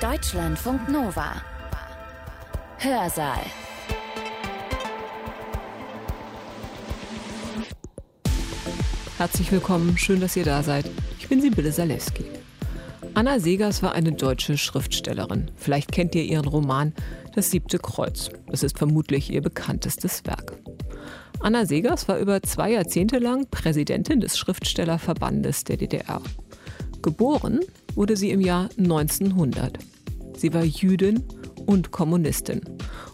Deutschlandfunk Nova. Hörsaal. Herzlich willkommen, schön, dass ihr da seid. Ich bin Sibylle Salewski. Anna Segers war eine deutsche Schriftstellerin. Vielleicht kennt ihr ihren Roman Das siebte Kreuz. Es ist vermutlich ihr bekanntestes Werk. Anna Segers war über zwei Jahrzehnte lang Präsidentin des Schriftstellerverbandes der DDR. Geboren wurde sie im Jahr 1900. Sie war Jüdin und Kommunistin.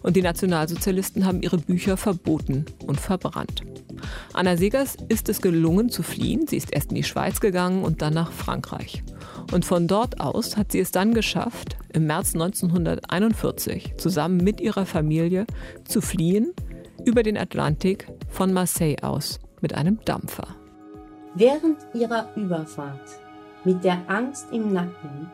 Und die Nationalsozialisten haben ihre Bücher verboten und verbrannt. Anna Segers ist es gelungen zu fliehen. Sie ist erst in die Schweiz gegangen und dann nach Frankreich. Und von dort aus hat sie es dann geschafft, im März 1941 zusammen mit ihrer Familie zu fliehen über den Atlantik von Marseille aus mit einem Dampfer. Während ihrer Überfahrt mit der Angst im Nacken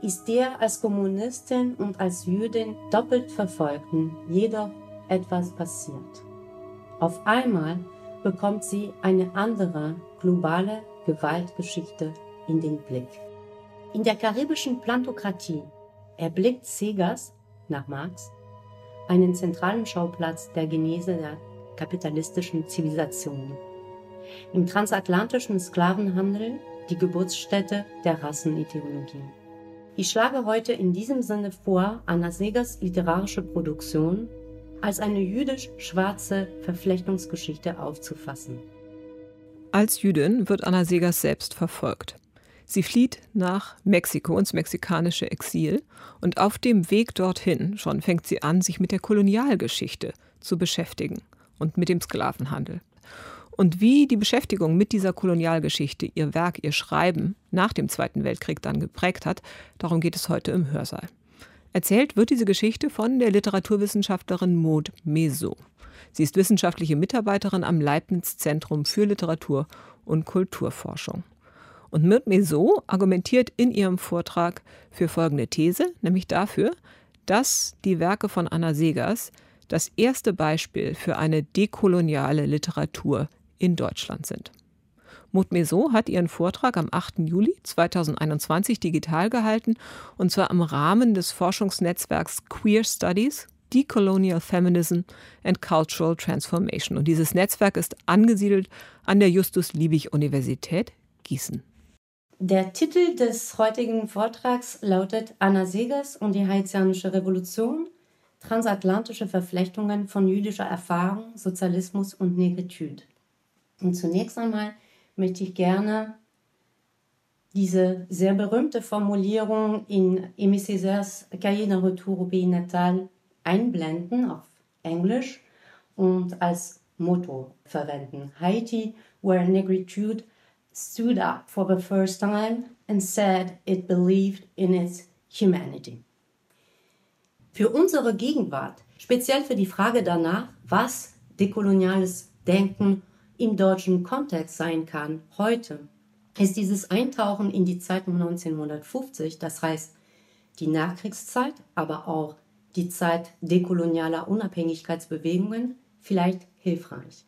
ist der als Kommunistin und als Jüdin doppelt Verfolgten jedoch etwas passiert. Auf einmal bekommt sie eine andere globale Gewaltgeschichte in den Blick. In der karibischen Plantokratie erblickt Segers, nach Marx, einen zentralen Schauplatz der Genese der kapitalistischen Zivilisation. Im transatlantischen Sklavenhandel die Geburtsstätte der Rassenideologie. Ich schlage heute in diesem Sinne vor, Anna Segers literarische Produktion als eine jüdisch-schwarze Verflechtungsgeschichte aufzufassen. Als Jüdin wird Anna Segers selbst verfolgt. Sie flieht nach Mexiko ins mexikanische Exil und auf dem Weg dorthin schon fängt sie an, sich mit der Kolonialgeschichte zu beschäftigen und mit dem Sklavenhandel. Und wie die Beschäftigung mit dieser Kolonialgeschichte ihr Werk, ihr Schreiben nach dem Zweiten Weltkrieg dann geprägt hat, darum geht es heute im Hörsaal. Erzählt wird diese Geschichte von der Literaturwissenschaftlerin Maud Meso. Sie ist wissenschaftliche Mitarbeiterin am Leibniz Zentrum für Literatur und Kulturforschung. Und Mirt Meso argumentiert in ihrem Vortrag für folgende These, nämlich dafür, dass die Werke von Anna Segers das erste Beispiel für eine dekoloniale Literatur in Deutschland sind. Maud Meso hat ihren Vortrag am 8. Juli 2021 digital gehalten, und zwar im Rahmen des Forschungsnetzwerks Queer Studies, Decolonial Feminism and Cultural Transformation. Und dieses Netzwerk ist angesiedelt an der Justus-Liebig-Universität Gießen. Der Titel des heutigen Vortrags lautet Anna Segers und die Haitianische Revolution, transatlantische Verflechtungen von jüdischer Erfahrung, Sozialismus und Negritude. Und zunächst einmal möchte ich gerne diese sehr berühmte Formulierung in Aimé Césaires Cahiers d'un Retour au Pays Natal einblenden auf Englisch und als Motto verwenden. Haiti, where negritude stood up for the first time and said it believed in its humanity. Für unsere Gegenwart, speziell für die Frage danach, was dekoloniales Denken im deutschen Kontext sein kann, heute, ist dieses Eintauchen in die Zeit um 1950, das heißt die Nachkriegszeit, aber auch die Zeit dekolonialer Unabhängigkeitsbewegungen, vielleicht hilfreich.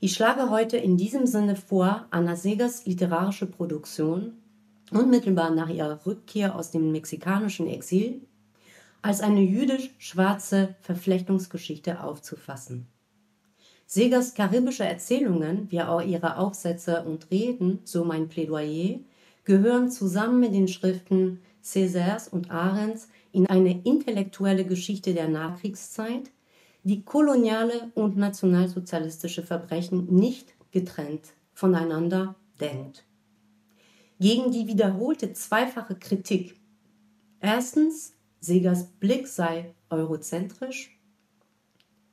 Ich schlage heute in diesem Sinne vor, Anna Segers literarische Produktion unmittelbar nach ihrer Rückkehr aus dem mexikanischen Exil als eine jüdisch-schwarze Verflechtungsgeschichte aufzufassen. Segers karibische Erzählungen, wie auch ihre Aufsätze und Reden, so mein Plädoyer, gehören zusammen mit den Schriften Césaires und Arends in eine intellektuelle Geschichte der Nachkriegszeit, die koloniale und nationalsozialistische Verbrechen nicht getrennt voneinander denkt. Gegen die wiederholte zweifache Kritik. Erstens, Segers Blick sei eurozentrisch.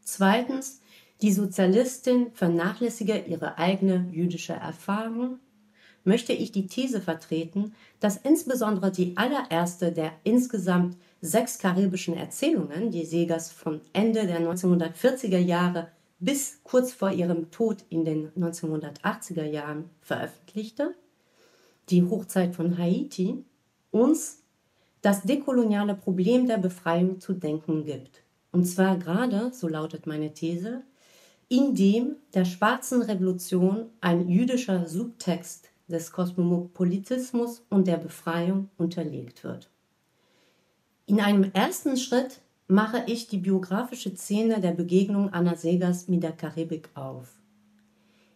Zweitens, die Sozialistin vernachlässige ihre eigene jüdische Erfahrung möchte ich die These vertreten, dass insbesondere die allererste der insgesamt sechs karibischen Erzählungen, die Segers von Ende der 1940er Jahre bis kurz vor ihrem Tod in den 1980er Jahren veröffentlichte, die Hochzeit von Haiti, uns das dekoloniale Problem der Befreiung zu denken gibt. Und zwar gerade, so lautet meine These, in dem der schwarzen Revolution ein jüdischer Subtext des Kosmopolitismus und der Befreiung unterlegt wird. In einem ersten Schritt mache ich die biografische Szene der Begegnung Anna Segers mit der Karibik auf.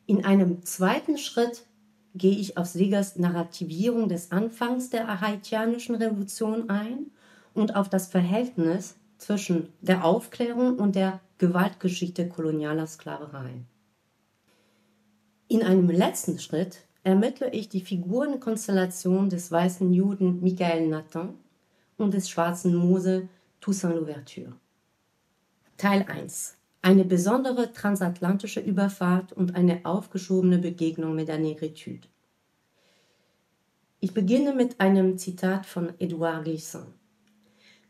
In einem zweiten Schritt gehe ich auf Segers Narrativierung des Anfangs der haitianischen Revolution ein und auf das Verhältnis zwischen der Aufklärung und der Gewaltgeschichte kolonialer Sklaverei. In einem letzten Schritt ermittle ich die Figurenkonstellation des weißen Juden Michael Nathan und des schwarzen Mose Toussaint Louverture. Teil 1. Eine besondere transatlantische Überfahrt und eine aufgeschobene Begegnung mit der Negritude. Ich beginne mit einem Zitat von Edouard Glissant.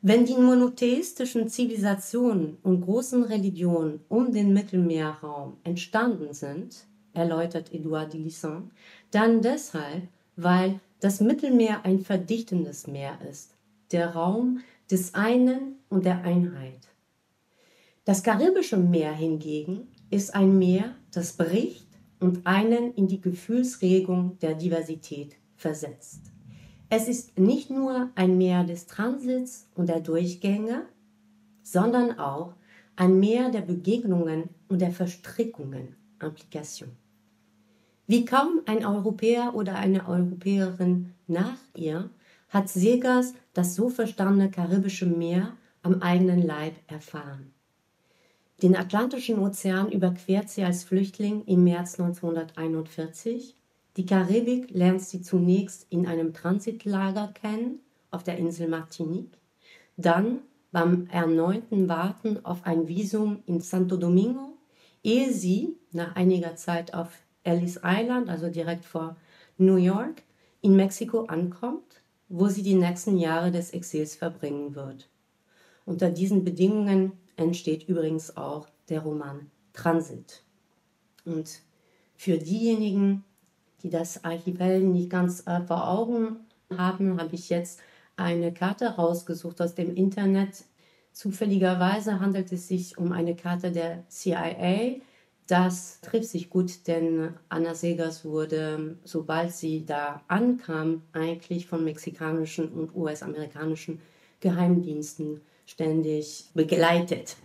Wenn die monotheistischen Zivilisationen und großen Religionen um den Mittelmeerraum entstanden sind, erläutert Edouard Glissant, dann deshalb, weil das Mittelmeer ein verdichtenes Meer ist, der Raum des einen und der Einheit. Das Karibische Meer hingegen ist ein Meer, das bricht und einen in die Gefühlsregung der Diversität versetzt. Es ist nicht nur ein Meer des Transits und der Durchgänge, sondern auch ein Meer der Begegnungen und der Verstrickungen, Implikation. Wie kaum ein Europäer oder eine Europäerin nach ihr hat Segers das so verstandene Karibische Meer am eigenen Leib erfahren. Den Atlantischen Ozean überquert sie als Flüchtling im März 1941 die Karibik lernt sie zunächst in einem Transitlager kennen auf der Insel Martinique, dann beim erneuten Warten auf ein Visum in Santo Domingo, ehe sie nach einiger Zeit auf Ellis Island, also direkt vor New York, in Mexiko ankommt, wo sie die nächsten Jahre des Exils verbringen wird. Unter diesen Bedingungen entsteht übrigens auch der Roman Transit. Und für diejenigen, die das Archipel nicht ganz äh, vor Augen haben, habe ich jetzt eine Karte rausgesucht aus dem Internet. Zufälligerweise handelt es sich um eine Karte der CIA. Das trifft sich gut, denn Anna Segers wurde, sobald sie da ankam, eigentlich von mexikanischen und US-amerikanischen Geheimdiensten ständig begleitet.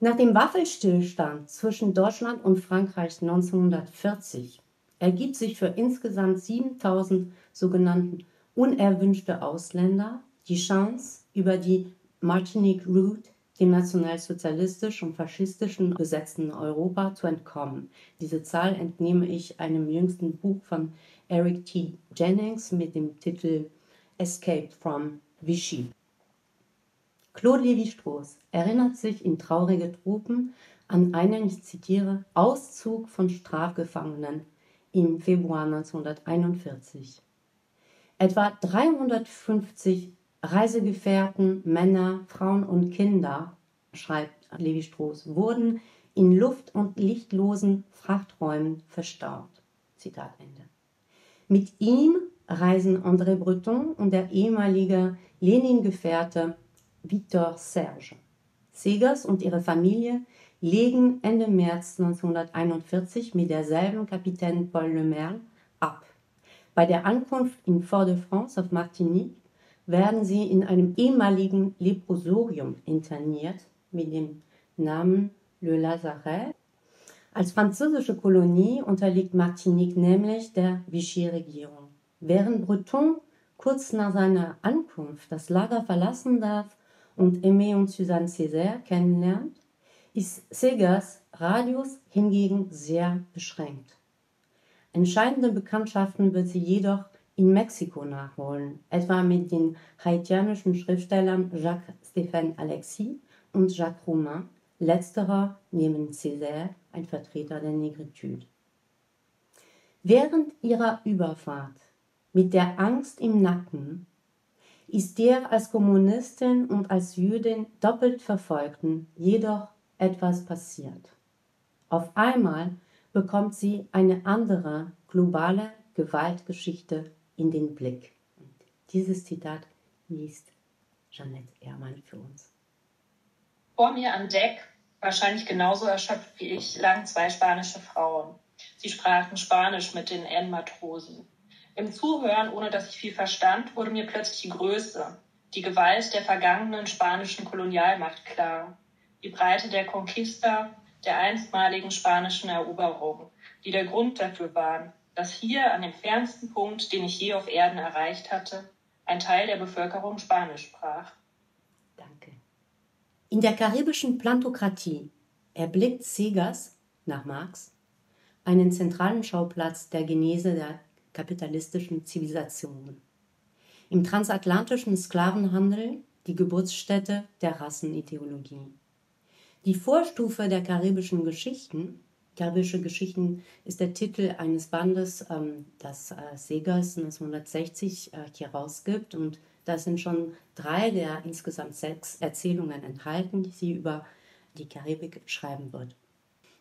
Nach dem Waffenstillstand zwischen Deutschland und Frankreich 1940 ergibt sich für insgesamt 7000 sogenannten unerwünschte Ausländer die Chance, über die Martinique Route dem nationalsozialistisch und faschistischen besetzten Europa zu entkommen. Diese Zahl entnehme ich einem jüngsten Buch von Eric T. Jennings mit dem Titel Escape from Vichy. Claude Lévi-Strauss erinnert sich in Traurige Truppen an einen, ich zitiere, Auszug von Strafgefangenen im Februar 1941. Etwa 350 Reisegefährten, Männer, Frauen und Kinder, schreibt Levi Strauss, wurden in luft- und lichtlosen Frachträumen verstaut. Zitat Ende. Mit ihm reisen André Breton und der ehemalige Lenin-Gefährte Victor Serge. Segers und ihre Familie legen Ende März 1941 mit derselben Kapitän Paul Lemerle ab. Bei der Ankunft in Fort-de-France auf Martinique werden sie in einem ehemaligen Leprosorium interniert mit dem Namen Le Lazaret. Als französische Kolonie unterliegt Martinique nämlich der Vichy-Regierung. Während Breton kurz nach seiner Ankunft das Lager verlassen darf und Aimé und Suzanne Césaire kennenlernt, ist Segers Radius hingegen sehr beschränkt. Entscheidende Bekanntschaften wird sie jedoch in Mexiko nachholen, etwa mit den haitianischen Schriftstellern Jacques-Stéphane Alexis und Jacques Romain, letzterer neben Césaire ein Vertreter der Negritude. Während ihrer Überfahrt mit der Angst im Nacken ist der als Kommunistin und als Jüdin doppelt Verfolgten jedoch etwas passiert. Auf einmal bekommt sie eine andere globale Gewaltgeschichte in den Blick. Dieses Zitat liest Jeanette Ehrmann für uns. Vor mir an Deck, wahrscheinlich genauso erschöpft wie ich, lagen zwei spanische Frauen. Sie sprachen Spanisch mit den N-Matrosen. Im Zuhören, ohne dass ich viel verstand, wurde mir plötzlich die Größe, die Gewalt der vergangenen spanischen Kolonialmacht klar, die Breite der Conquista, der einstmaligen spanischen Eroberung, die der Grund dafür waren, dass hier an dem fernsten Punkt, den ich je auf Erden erreicht hatte, ein Teil der Bevölkerung Spanisch sprach. Danke. In der karibischen Plantokratie erblickt Segas, nach Marx, einen zentralen Schauplatz der Genese der kapitalistischen Zivilisationen. Im transatlantischen Sklavenhandel die Geburtsstätte der Rassenideologie. Die Vorstufe der karibischen Geschichten Karibische Geschichten ist der Titel eines Bandes, ähm, das Segers 1960 äh, hier rausgibt. Und da sind schon drei der insgesamt sechs Erzählungen enthalten, die sie über die Karibik schreiben wird.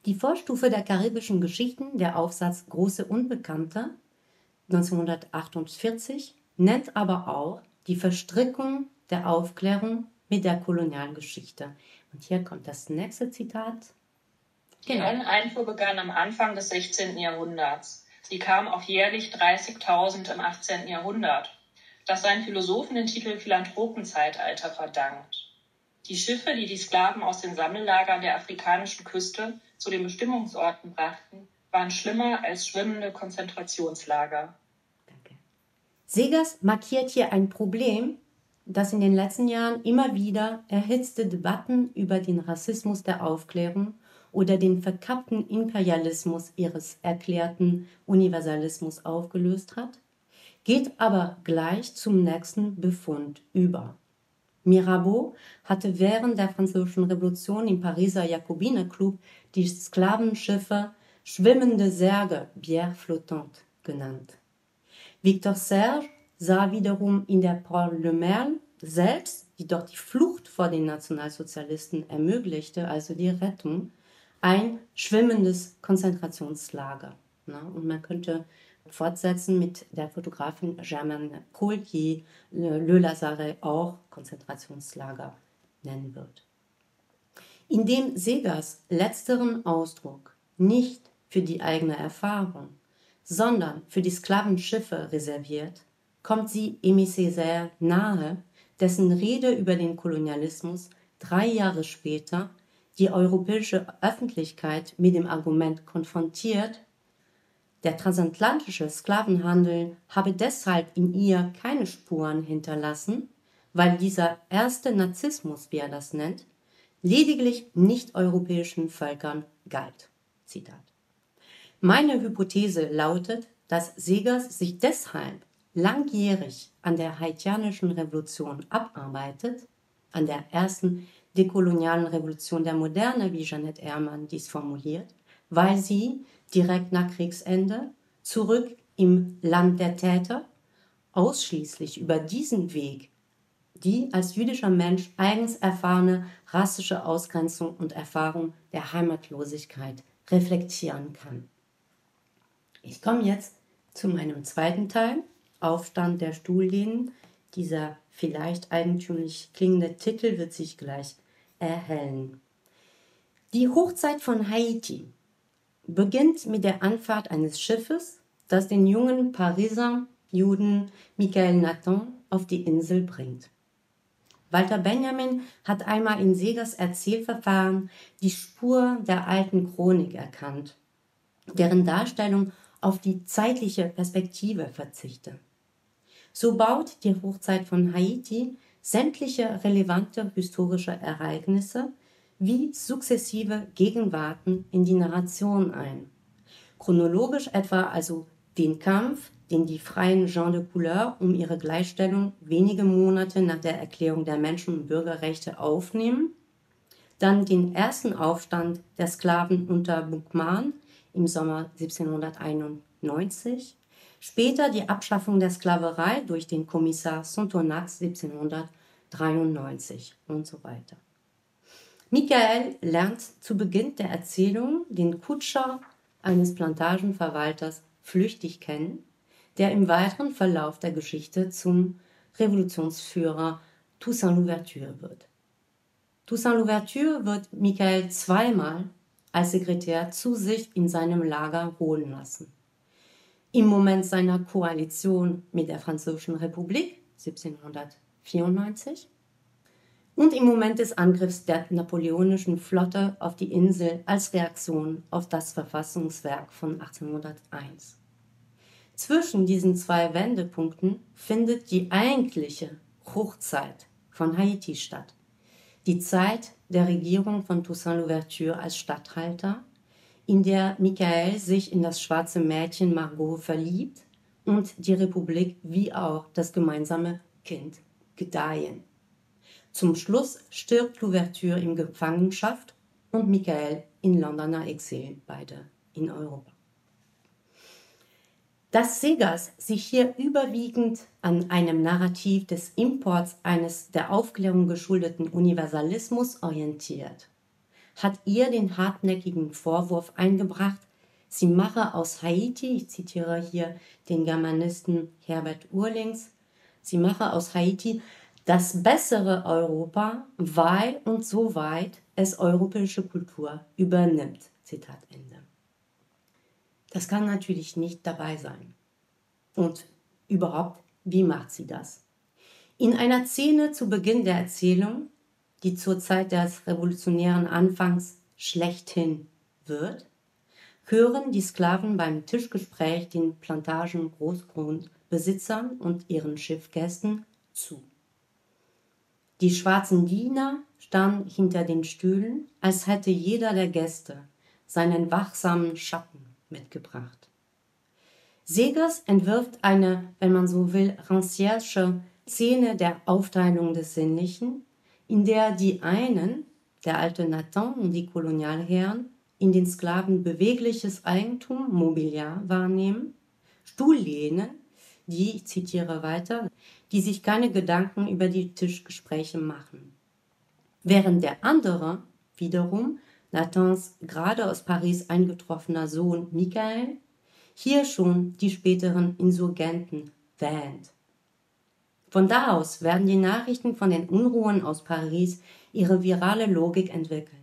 Die Vorstufe der karibischen Geschichten, der Aufsatz Große Unbekannte 1948, nennt aber auch die Verstrickung der Aufklärung mit der Kolonialgeschichte. Und hier kommt das nächste Zitat. Die genau. Einfuhr begann am Anfang des 16. Jahrhunderts. Sie kam auf jährlich 30.000 im 18. Jahrhundert, das seinen Philosophen den Titel Philanthropenzeitalter verdankt. Die Schiffe, die die Sklaven aus den Sammellagern der afrikanischen Küste zu den Bestimmungsorten brachten, waren schlimmer als schwimmende Konzentrationslager. Danke. Segers markiert hier ein Problem, das in den letzten Jahren immer wieder erhitzte Debatten über den Rassismus der Aufklärung oder den verkappten Imperialismus ihres erklärten Universalismus aufgelöst hat, geht aber gleich zum nächsten Befund über. Mirabeau hatte während der Französischen Revolution im Pariser Jakobinerclub die Sklavenschiffe schwimmende Särge, Bière flottante, genannt. Victor Serge sah wiederum in der Paul Le Merle selbst, die dort die Flucht vor den Nationalsozialisten ermöglichte, also die Rettung, ein schwimmendes Konzentrationslager. Ne? Und man könnte fortsetzen mit der Fotografin Germaine Collier, Le Lazare auch Konzentrationslager nennen wird. Indem Segers letzteren Ausdruck nicht für die eigene Erfahrung, sondern für die Sklavenschiffe reserviert, kommt sie Aimé Césaire nahe, dessen Rede über den Kolonialismus drei Jahre später die europäische Öffentlichkeit mit dem Argument konfrontiert, der transatlantische Sklavenhandel habe deshalb in ihr keine Spuren hinterlassen, weil dieser erste Narzissmus, wie er das nennt, lediglich nicht-europäischen Völkern galt. Zitat. Meine Hypothese lautet, dass Segers sich deshalb langjährig an der haitianischen Revolution abarbeitet, an der ersten dekolonialen Revolution der Moderne, wie Jeanette Ehrmann dies formuliert, weil sie direkt nach Kriegsende zurück im Land der Täter ausschließlich über diesen Weg die als jüdischer Mensch eigens erfahrene rassische Ausgrenzung und Erfahrung der Heimatlosigkeit reflektieren kann. Ich komme jetzt zu meinem zweiten Teil, Aufstand der Stuhllehnen. Dieser vielleicht eigentümlich klingende Titel wird sich gleich erhellen. Die Hochzeit von Haiti beginnt mit der Anfahrt eines Schiffes, das den jungen Pariser Juden Michael Nathan auf die Insel bringt. Walter Benjamin hat einmal in Segers Erzählverfahren die Spur der alten Chronik erkannt, deren Darstellung auf die zeitliche Perspektive verzichte. So baut die Hochzeit von Haiti sämtliche relevante historische Ereignisse wie sukzessive Gegenwarten in die Narration ein. Chronologisch etwa also den Kampf, den die freien Gens de Couleur um ihre Gleichstellung wenige Monate nach der Erklärung der Menschen- und Bürgerrechte aufnehmen, dann den ersten Aufstand der Sklaven unter Bukman im Sommer 1791, Später die Abschaffung der Sklaverei durch den Kommissar Sontonax 1793 und so weiter. Michael lernt zu Beginn der Erzählung den Kutscher eines Plantagenverwalters flüchtig kennen, der im weiteren Verlauf der Geschichte zum Revolutionsführer Toussaint Louverture wird. Toussaint Louverture wird Michael zweimal als Sekretär zu sich in seinem Lager holen lassen im Moment seiner Koalition mit der Französischen Republik 1794 1794 und im Moment des Angriffs der napoleonischen Flotte auf die Insel als Reaktion auf das Verfassungswerk von 1801. Zwischen diesen zwei Wendepunkten findet die eigentliche Hochzeit von Haiti statt. Die Zeit der Regierung von Toussaint Louverture als Statthalter, in der Michael sich in das schwarze Mädchen Margot verliebt und die Republik wie auch das gemeinsame Kind gedeihen. Zum Schluss stirbt Louverture in Gefangenschaft und Michael in Londoner Exil, beide in Europa. Dass Segas sich hier überwiegend an einem Narrativ des Imports eines der Aufklärung geschuldeten Universalismus orientiert, hat ihr den hartnäckigen Vorwurf eingebracht, sie mache aus Haiti, ich zitiere hier den Germanisten Herbert Urlings, sie mache aus Haiti das bessere Europa, weil und soweit es europäische Kultur übernimmt. Zitat Ende. Das kann natürlich nicht dabei sein. Und überhaupt, wie macht sie das? In einer Szene zu Beginn der Erzählung, die zur Zeit des revolutionären Anfangs schlechthin wird, hören die Sklaven beim Tischgespräch den Plantagen Großgrundbesitzern und ihren Schiffgästen zu. Die schwarzen Diener standen hinter den Stühlen, als hätte jeder der Gäste seinen wachsamen Schatten mitgebracht. Segers entwirft eine, wenn man so will, rancièrsche Szene der Aufteilung des Sinnlichen, in der die einen, der alte Nathan und die Kolonialherren, in den Sklaven bewegliches Eigentum, Mobiliar wahrnehmen, Stuhllehnen, die, ich zitiere weiter, die sich keine Gedanken über die Tischgespräche machen. Während der andere wiederum, Nathans gerade aus Paris eingetroffener Sohn Michael, hier schon die späteren Insurgenten wähnt. Von da aus werden die Nachrichten von den Unruhen aus Paris ihre virale Logik entwickeln,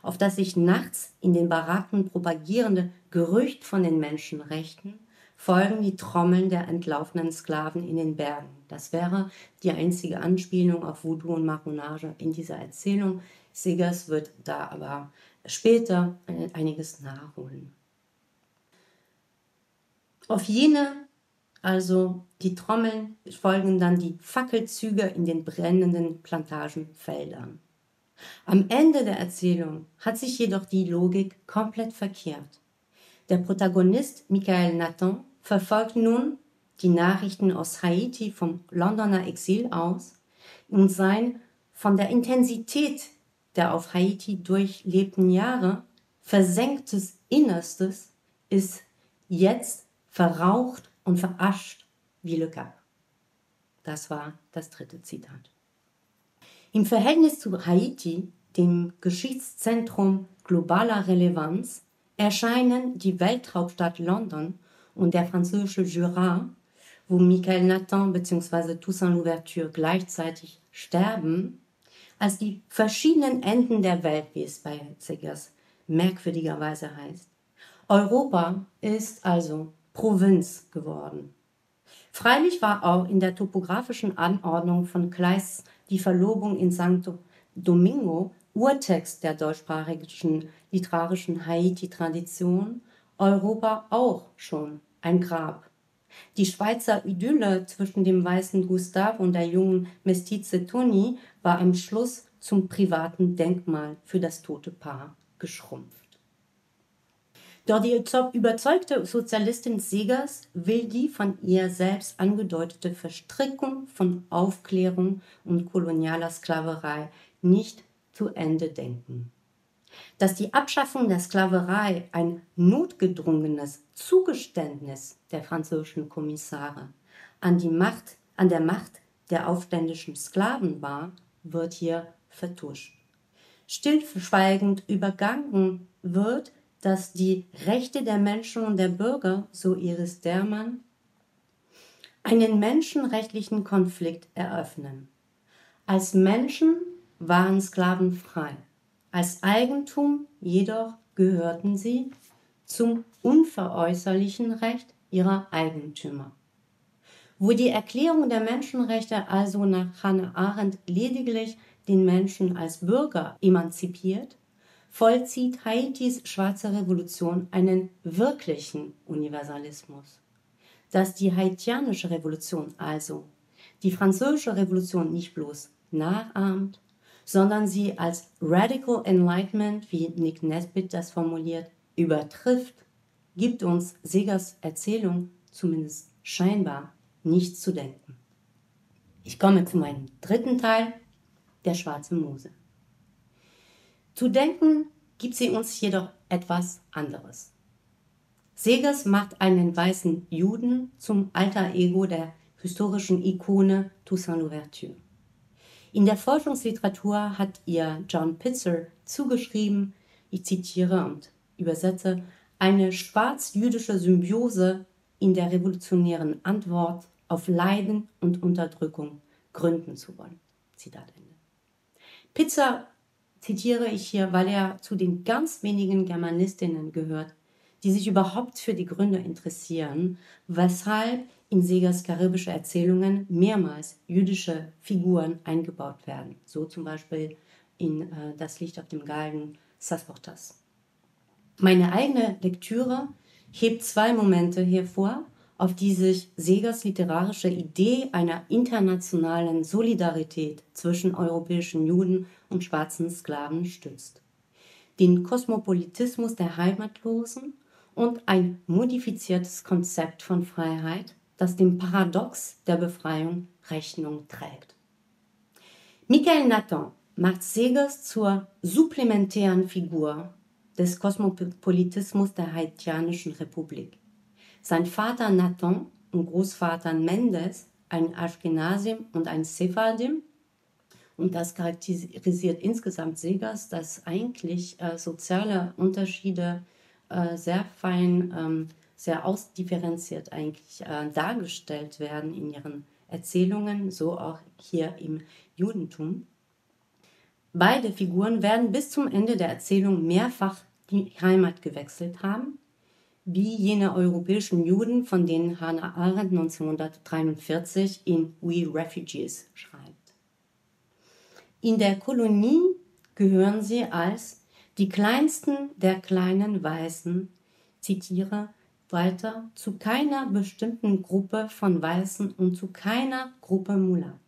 auf das sich nachts in den Baracken propagierende Gerücht von den Menschenrechten folgen die Trommeln der entlaufenen Sklaven in den Bergen. Das wäre die einzige Anspielung auf Voodoo und Maronage in dieser Erzählung. Siggers wird da aber später einiges nachholen. Auf jene, also die Trommeln, folgen dann die Fackelzüge in den brennenden Plantagenfeldern. Am Ende der Erzählung hat sich jedoch die Logik komplett verkehrt. Der Protagonist Michael Nathan verfolgt nun die Nachrichten aus Haiti vom Londoner Exil aus und sein von der Intensität der auf Haiti durchlebten Jahre versenktes Innerstes ist jetzt verraucht und verascht wie Le Cap. Das war das dritte Zitat. Im Verhältnis zu Haiti, dem Geschichtszentrum globaler Relevanz, erscheinen die Welthauptstadt London und der französische Jura, wo Michael Nathan bzw. Toussaint Louverture gleichzeitig sterben, als die verschiedenen Enden der Welt, wie es bei Zeggers merkwürdigerweise heißt. Europa ist also Provinz geworden. Freilich war auch in der topografischen Anordnung von Kleist die Verlobung in Santo Domingo Urtext der deutschsprachigen literarischen Haiti-Tradition, Europa auch schon ein Grab. Die Schweizer Idylle zwischen dem weißen Gustav und der jungen Mestize Toni war am Schluss zum privaten Denkmal für das tote Paar geschrumpft. Doch die überzeugte Sozialistin Segers will die von ihr selbst angedeutete Verstrickung von Aufklärung und kolonialer Sklaverei nicht zu Ende denken dass die Abschaffung der Sklaverei ein notgedrungenes Zugeständnis der französischen Kommissare an die Macht, an der Macht der aufständischen Sklaven war, wird hier vertuscht. Stillschweigend übergangen wird, dass die Rechte der Menschen und der Bürger, so Iris Dermann, einen menschenrechtlichen Konflikt eröffnen. Als Menschen waren Sklaven frei. Als Eigentum jedoch gehörten sie zum unveräußerlichen Recht ihrer Eigentümer. Wo die Erklärung der Menschenrechte also nach Hannah Arendt lediglich den Menschen als Bürger emanzipiert, vollzieht Haitis schwarze Revolution einen wirklichen Universalismus. Dass die haitianische Revolution also die französische Revolution nicht bloß nachahmt, sondern sie als Radical Enlightenment, wie Nick Nesbitt das formuliert, übertrifft, gibt uns Segers Erzählung zumindest scheinbar nicht zu denken. Ich komme zu meinem dritten Teil, der schwarze Mose. Zu denken gibt sie uns jedoch etwas anderes. Segers macht einen weißen Juden zum alter Ego der historischen Ikone Toussaint Louverture. In der Forschungsliteratur hat ihr John Pitzer zugeschrieben, ich zitiere und übersetze, eine schwarz-jüdische Symbiose in der revolutionären Antwort auf Leiden und Unterdrückung gründen zu wollen. Zitat Ende. Pitzer zitiere ich hier, weil er zu den ganz wenigen Germanistinnen gehört, die sich überhaupt für die Gründe interessieren, weshalb in Segers karibische Erzählungen mehrmals jüdische Figuren eingebaut werden. So zum Beispiel in äh, Das Licht auf dem Galgen Sasportas. Meine eigene Lektüre hebt zwei Momente hervor, auf die sich Segers literarische Idee einer internationalen Solidarität zwischen europäischen Juden und schwarzen Sklaven stützt. Den Kosmopolitismus der Heimatlosen und ein modifiziertes Konzept von Freiheit, das dem Paradox der Befreiung Rechnung trägt. Michael Nathan macht Segers zur supplementären Figur des Kosmopolitismus der Haitianischen Republik. Sein Vater Nathan und Großvater Mendes, ein Ashkenazim und ein Sephardim, und das charakterisiert insgesamt Segers, dass eigentlich äh, soziale Unterschiede äh, sehr fein, ähm, sehr ausdifferenziert eigentlich äh, dargestellt werden in ihren Erzählungen, so auch hier im Judentum. Beide Figuren werden bis zum Ende der Erzählung mehrfach die Heimat gewechselt haben, wie jene europäischen Juden, von denen Hannah Arendt 1943 in We Refugees schreibt. In der Kolonie gehören sie als die kleinsten der kleinen Weißen, zitiere weiter, zu keiner bestimmten Gruppe von Weißen und zu keiner Gruppe Mulatten.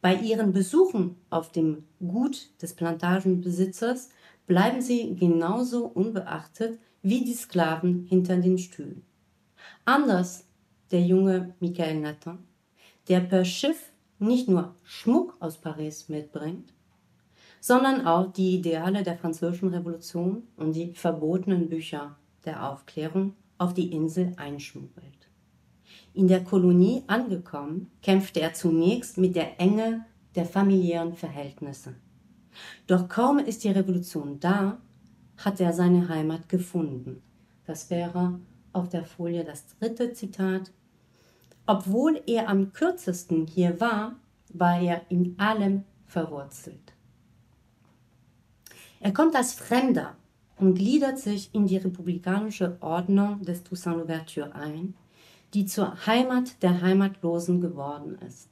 Bei ihren Besuchen auf dem Gut des Plantagenbesitzers bleiben sie genauso unbeachtet wie die Sklaven hinter den Stühlen. Anders der junge Michael Nathan, der per Schiff nicht nur Schmuck aus Paris mitbringt, sondern auch die Ideale der Französischen Revolution und die verbotenen Bücher der Aufklärung auf die Insel einschmuggelt. In der Kolonie angekommen, kämpfte er zunächst mit der Enge der familiären Verhältnisse. Doch kaum ist die Revolution da, hat er seine Heimat gefunden. Das wäre auf der Folie das dritte Zitat. Obwohl er am kürzesten hier war, war er in allem verwurzelt. Er kommt als Fremder und gliedert sich in die republikanische Ordnung des Toussaint Louverture ein, die zur Heimat der Heimatlosen geworden ist.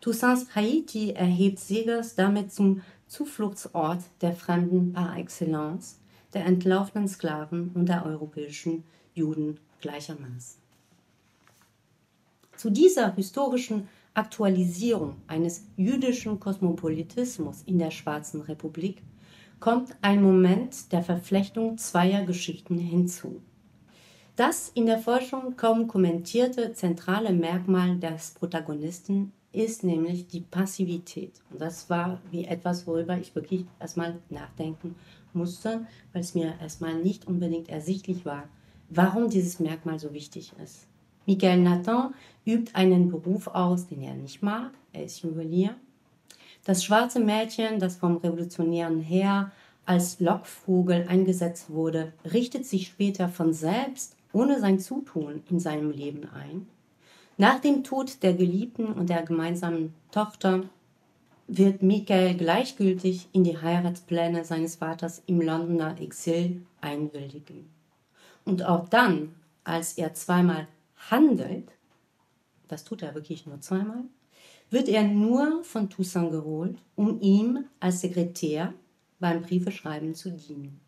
Toussaints Haiti erhebt Segers damit zum Zufluchtsort der Fremden par excellence, der entlaufenen Sklaven und der europäischen Juden gleichermaßen. Zu dieser historischen Aktualisierung eines jüdischen Kosmopolitismus in der Schwarzen Republik kommt ein Moment der Verflechtung zweier Geschichten hinzu. Das in der Forschung kaum kommentierte zentrale Merkmal des Protagonisten ist nämlich die Passivität. Und das war wie etwas, worüber ich wirklich erstmal nachdenken musste, weil es mir erstmal nicht unbedingt ersichtlich war, warum dieses Merkmal so wichtig ist. Michael Nathan übt einen Beruf aus, den er nicht mag. Er ist Juwelier. Das schwarze Mädchen, das vom revolutionären Heer als Lockvogel eingesetzt wurde, richtet sich später von selbst, ohne sein Zutun, in seinem Leben ein. Nach dem Tod der Geliebten und der gemeinsamen Tochter wird Michael gleichgültig in die Heiratspläne seines Vaters im Londoner Exil einwilligen. Und auch dann, als er zweimal handelt, das tut er wirklich nur zweimal, wird er nur von Toussaint geholt, um ihm als Sekretär beim Briefeschreiben zu dienen.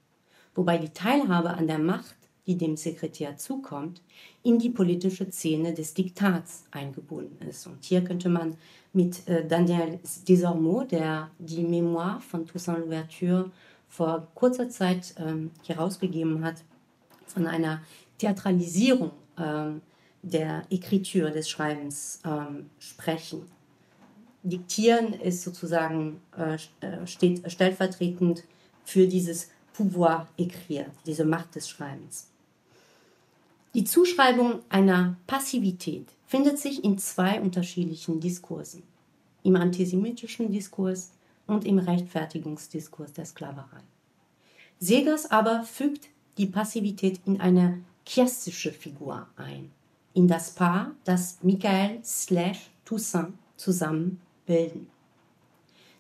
Wobei die Teilhabe an der Macht, die dem Sekretär zukommt, in die politische Szene des Diktats eingebunden ist. Und hier könnte man mit äh, Daniel Desormeaux, der die Memoire von Toussaint Louverture vor kurzer Zeit ähm, herausgegeben hat, von einer Theatralisierung ähm, der Ekritur des Schreibens ähm, sprechen. Diktieren ist sozusagen äh, äh, steht stellvertretend für dieses pouvoir écrire, diese Macht des Schreibens. Die Zuschreibung einer Passivität findet sich in zwei unterschiedlichen Diskursen, im antisemitischen Diskurs und im Rechtfertigungsdiskurs der Sklaverei. Segers aber fügt die Passivität in eine chiastische Figur ein, in das Paar, das Michael slash Toussaint zusammen bilden.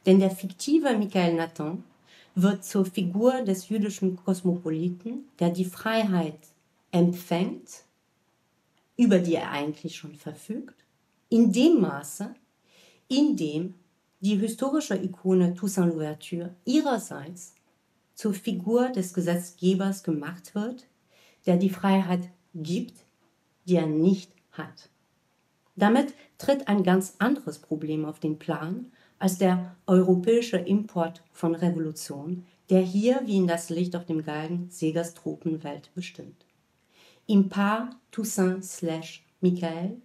Denn der fiktive Michael Nathan wird zur Figur des jüdischen Kosmopoliten, der die Freiheit empfängt, über die er eigentlich schon verfügt, in dem Maße, in dem die historische Ikone Toussaint Louverture ihrerseits zur Figur des Gesetzgebers gemacht wird, der die Freiheit gibt, die er nicht hat. Damit tritt ein ganz anderes Problem auf den Plan als der europäische Import von Revolution, der hier wie in das Licht auf dem Galgen Segers Tropenwelt bestimmt. Im Paar Toussaint slash Michael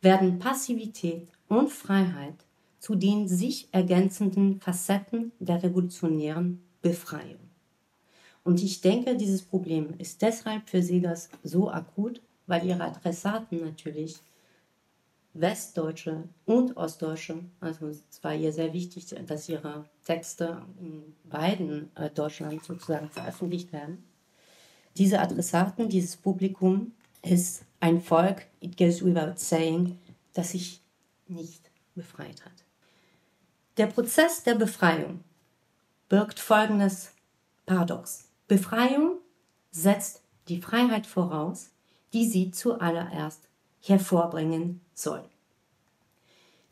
werden Passivität und Freiheit zu den sich ergänzenden Facetten der revolutionären Befreiung. Und ich denke, dieses Problem ist deshalb für Segers so akut, weil ihre Adressaten natürlich Westdeutsche und Ostdeutsche, also es war ihr sehr wichtig, dass ihre Texte in beiden äh, Deutschland sozusagen veröffentlicht werden. Diese Adressaten, dieses Publikum ist ein Volk, it goes without saying, das sich nicht befreit hat. Der Prozess der Befreiung birgt folgendes Paradox. Befreiung setzt die Freiheit voraus, die sie zuallererst hervorbringen soll.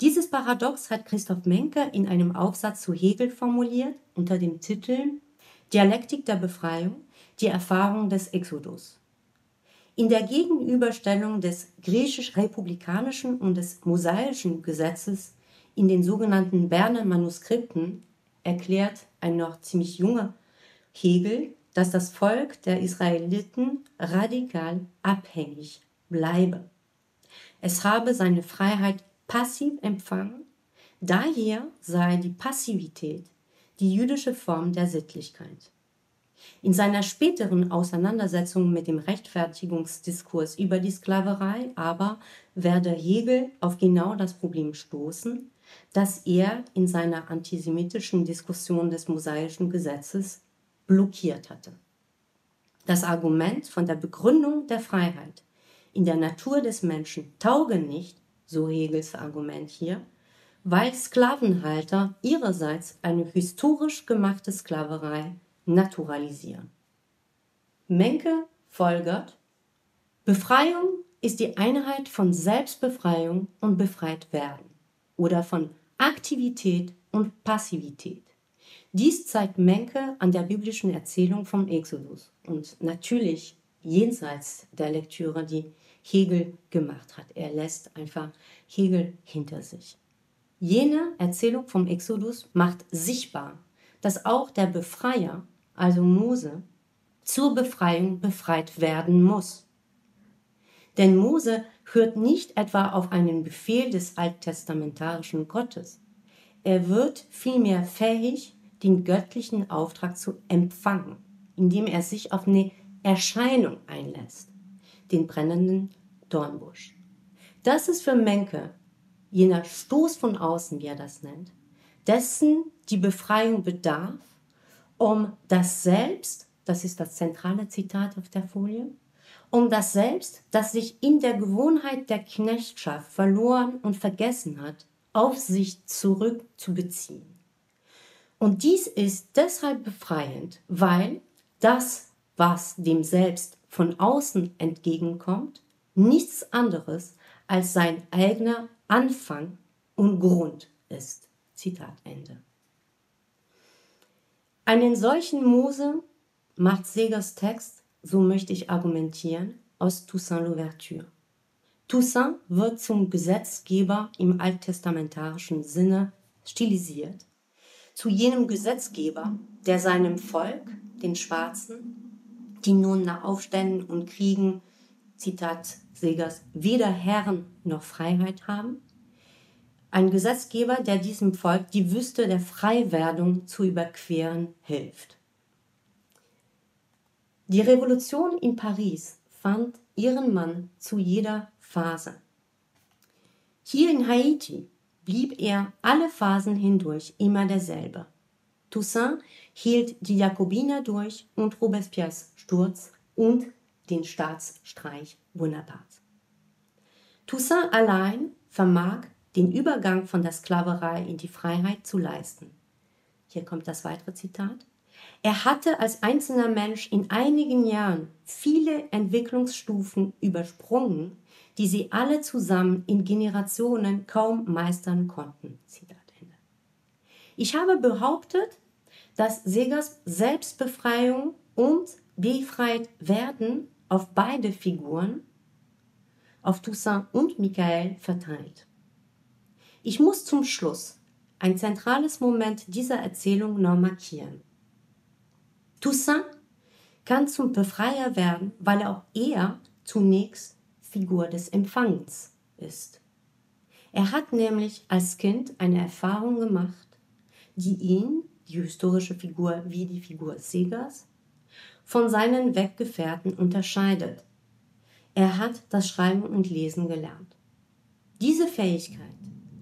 Dieses Paradox hat Christoph Menke in einem Aufsatz zu Hegel formuliert unter dem Titel Dialektik der Befreiung, die Erfahrung des Exodus. In der Gegenüberstellung des griechisch-republikanischen und des mosaischen Gesetzes in den sogenannten Berner Manuskripten erklärt ein noch ziemlich junger Hegel dass das Volk der Israeliten radikal abhängig bleibe. Es habe seine Freiheit passiv empfangen, daher sei die Passivität die jüdische Form der Sittlichkeit. In seiner späteren Auseinandersetzung mit dem Rechtfertigungsdiskurs über die Sklaverei aber werde Hegel auf genau das Problem stoßen, das er in seiner antisemitischen Diskussion des mosaischen Gesetzes blockiert hatte. Das Argument von der Begründung der Freiheit in der Natur des Menschen tauge nicht, so Hegels Argument hier, weil Sklavenhalter ihrerseits eine historisch gemachte Sklaverei naturalisieren. Menke folgert, Befreiung ist die Einheit von Selbstbefreiung und befreit werden oder von Aktivität und Passivität. Dies zeigt Menke an der biblischen Erzählung vom Exodus und natürlich jenseits der Lektüre, die Hegel gemacht hat. Er lässt einfach Hegel hinter sich. Jene Erzählung vom Exodus macht sichtbar, dass auch der Befreier, also Mose, zur Befreiung befreit werden muss. Denn Mose hört nicht etwa auf einen Befehl des alttestamentarischen Gottes. Er wird vielmehr fähig, den göttlichen Auftrag zu empfangen, indem er sich auf eine Erscheinung einlässt, den brennenden Dornbusch. Das ist für Menke jener Stoß von außen, wie er das nennt, dessen die Befreiung bedarf, um das Selbst, das ist das zentrale Zitat auf der Folie, um das Selbst, das sich in der Gewohnheit der Knechtschaft verloren und vergessen hat, auf sich zurückzubeziehen. Und dies ist deshalb befreiend, weil das, was dem Selbst von außen entgegenkommt, nichts anderes als sein eigener Anfang und Grund ist. Zitat Ende. Einen solchen Mose macht Segers Text, so möchte ich argumentieren, aus Toussaint Louverture. Toussaint wird zum Gesetzgeber im alttestamentarischen Sinne stilisiert, zu jenem Gesetzgeber, der seinem Volk, den Schwarzen, die nun nach Aufständen und Kriegen, Zitat Segers, weder Herren noch Freiheit haben, ein Gesetzgeber, der diesem Volk die Wüste der Freiwerdung zu überqueren hilft. Die Revolution in Paris fand ihren Mann zu jeder Phase. Hier in Haiti blieb er alle Phasen hindurch immer derselbe. Toussaint hielt die Jakobiner durch und Robespierres Sturz und den Staatsstreich Bonaparte. Toussaint allein vermag den Übergang von der Sklaverei in die Freiheit zu leisten. Hier kommt das weitere Zitat. Er hatte als einzelner Mensch in einigen Jahren viele Entwicklungsstufen übersprungen, die sie alle zusammen in Generationen kaum meistern konnten. Zitat Ende. Ich habe behauptet, dass Segers Selbstbefreiung und befreit werden auf beide Figuren, auf Toussaint und Michael verteilt. Ich muss zum Schluss ein zentrales Moment dieser Erzählung noch markieren. Toussaint kann zum Befreier werden, weil auch er zunächst Figur des Empfangens ist. Er hat nämlich als Kind eine Erfahrung gemacht, die ihn, die historische Figur wie die Figur Segers, von seinen Weggefährten unterscheidet. Er hat das Schreiben und Lesen gelernt. Diese Fähigkeit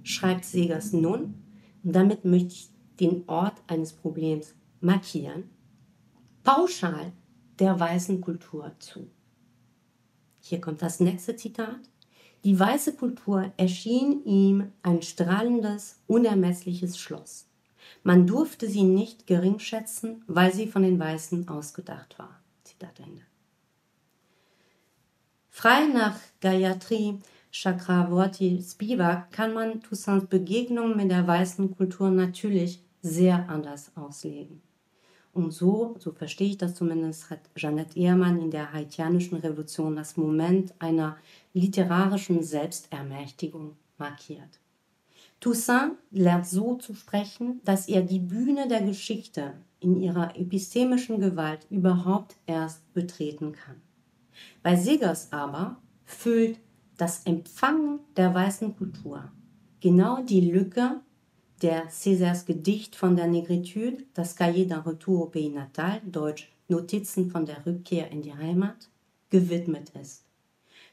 schreibt Segers nun, und damit möchte ich den Ort eines Problems markieren, pauschal der weißen Kultur zu. Hier kommt das nächste Zitat. Die weiße Kultur erschien ihm ein strahlendes, unermessliches Schloss. Man durfte sie nicht geringschätzen, weil sie von den Weißen ausgedacht war. Zitat Ende. Frei nach Gayatri Chakravorty Spivak kann man Toussaints Begegnung mit der weißen Kultur natürlich sehr anders auslegen. Und so, so verstehe ich das zumindest, hat Jeanette Ehrmann in der haitianischen Revolution das Moment einer literarischen Selbstermächtigung markiert. Toussaint lernt so zu sprechen, dass er die Bühne der Geschichte in ihrer epistemischen Gewalt überhaupt erst betreten kann. Bei Segers aber füllt das Empfangen der weißen Kultur genau die Lücke der Césaires Gedicht von der Negritude, das Cahier d'un Retour au Pays Natal, deutsch Notizen von der Rückkehr in die Heimat, gewidmet ist.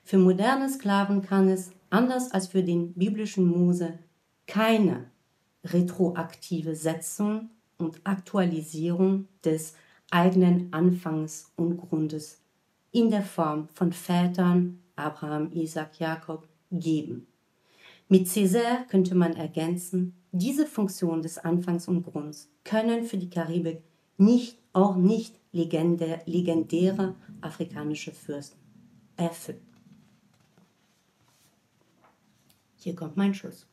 Für moderne Sklaven kann es, anders als für den biblischen Mose, keine retroaktive Setzung und Aktualisierung des eigenen Anfangs und Grundes in der Form von Vätern Abraham, Isaac, Jakob geben. Mit Césaire könnte man ergänzen, diese Funktion des Anfangs und Grunds können für die Karibik nicht, auch nicht legendä legendäre afrikanische Fürsten erfüllen. Hier kommt mein Schluss.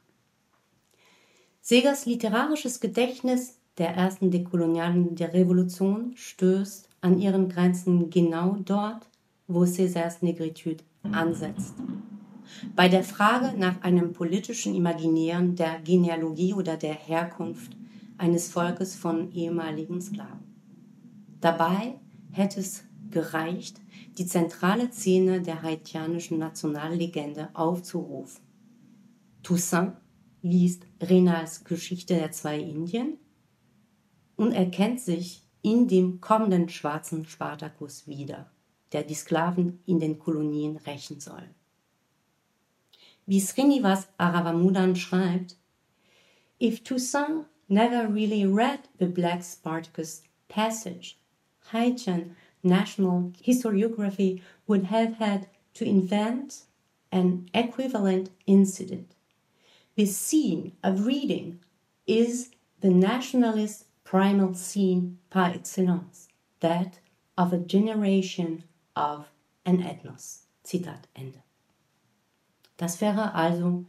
Segers literarisches Gedächtnis der ersten Dekolonialen der Revolution stößt an ihren Grenzen genau dort, wo Césars Negritude ansetzt. Bei der Frage nach einem politischen Imaginären der Genealogie oder der Herkunft eines Volkes von ehemaligen Sklaven. Dabei hätte es gereicht, die zentrale Szene der haitianischen Nationallegende aufzurufen. Toussaint liest Renals Geschichte der zwei Indien und erkennt sich in dem kommenden schwarzen Spartacus wieder, der die Sklaven in den Kolonien rächen soll. Wie Srinivas Aravamudan schreibt, If Toussaint never really read the Black Spartacus passage, Haitian national historiography would have had to invent an equivalent incident. The scene of reading is the nationalist primal scene par excellence, that of a generation of an ethnos. Zitat Ende. Das wäre also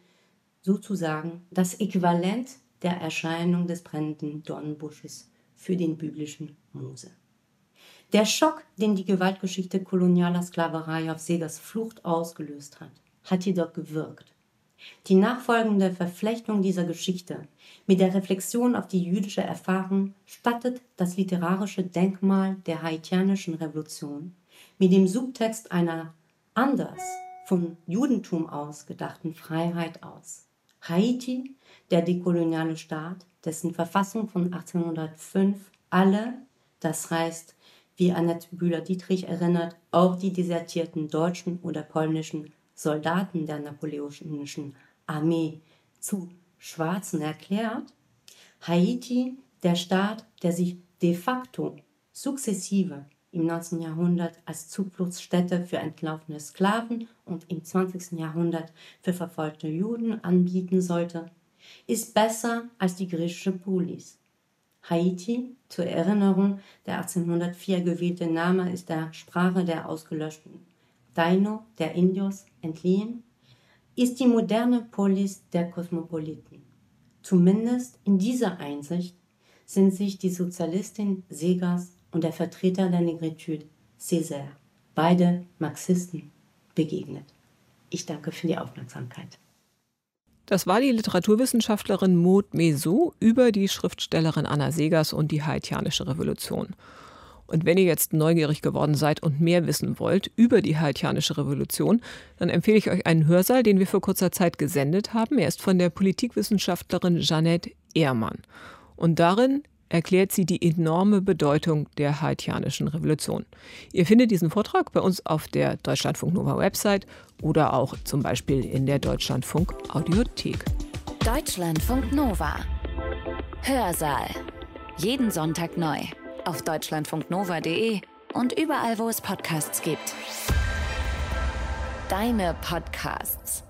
sozusagen das Äquivalent der Erscheinung des brennenden Dornenbusches für den biblischen Mose. Der Schock, den die Gewaltgeschichte kolonialer Sklaverei auf Segers Flucht ausgelöst hat, hat jedoch gewirkt. Die nachfolgende Verflechtung dieser Geschichte mit der Reflexion auf die jüdische Erfahrung stattet das literarische Denkmal der haitianischen Revolution mit dem Subtext einer anders vom Judentum aus gedachten Freiheit aus. Haiti, der dekoloniale Staat, dessen Verfassung von 1805 alle, das heißt, wie Annette Bühler-Dietrich erinnert, auch die desertierten deutschen oder polnischen Soldaten der napoleonischen Armee zu Schwarzen erklärt, Haiti der Staat, der sich de facto sukzessive im 19. Jahrhundert als Zufluchtsstätte für entlaufene Sklaven und im 20. Jahrhundert für verfolgte Juden anbieten sollte, ist besser als die griechische Polis. Haiti, zur Erinnerung, der 1804 gewählte Name ist der Sprache der ausgelöschten Taino der Indios entliehen, ist die moderne Polis der Kosmopoliten. Zumindest in dieser Einsicht sind sich die Sozialistin Segas und der Vertreter der Negritude Césaire, beide Marxisten, begegnet. Ich danke für die Aufmerksamkeit. Das war die Literaturwissenschaftlerin Maud Mesou über die Schriftstellerin Anna Segers und die haitianische Revolution. Und wenn ihr jetzt neugierig geworden seid und mehr wissen wollt über die haitianische Revolution, dann empfehle ich euch einen Hörsaal, den wir vor kurzer Zeit gesendet haben. Er ist von der Politikwissenschaftlerin Jeannette Ehrmann. Und darin erklärt sie die enorme Bedeutung der haitianischen Revolution. Ihr findet diesen Vortrag bei uns auf der Deutschlandfunk Nova Website oder auch zum Beispiel in der Deutschlandfunk Audiothek. Deutschlandfunk Nova. Hörsaal. Jeden Sonntag neu auf deutschlandfunknova.de und überall, wo es Podcasts gibt. Deine Podcasts.